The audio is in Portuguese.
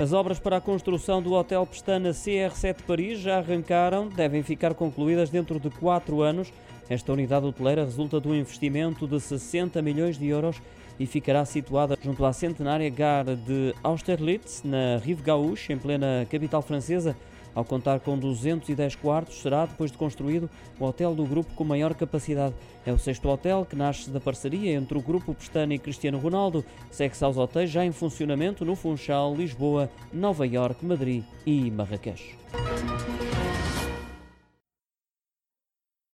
As obras para a construção do Hotel Pestana CR7 Paris já arrancaram, devem ficar concluídas dentro de quatro anos. Esta unidade hoteleira resulta de um investimento de 60 milhões de euros e ficará situada junto à centenária gare de Austerlitz, na Rive Gauche, em plena capital francesa. Ao contar com 210 quartos, será, depois de construído, o hotel do grupo com maior capacidade. É o sexto hotel que nasce da parceria entre o grupo Pestana e Cristiano Ronaldo. Segue-se aos hotéis já em funcionamento no Funchal, Lisboa, Nova Iorque, Madrid e Marrakech.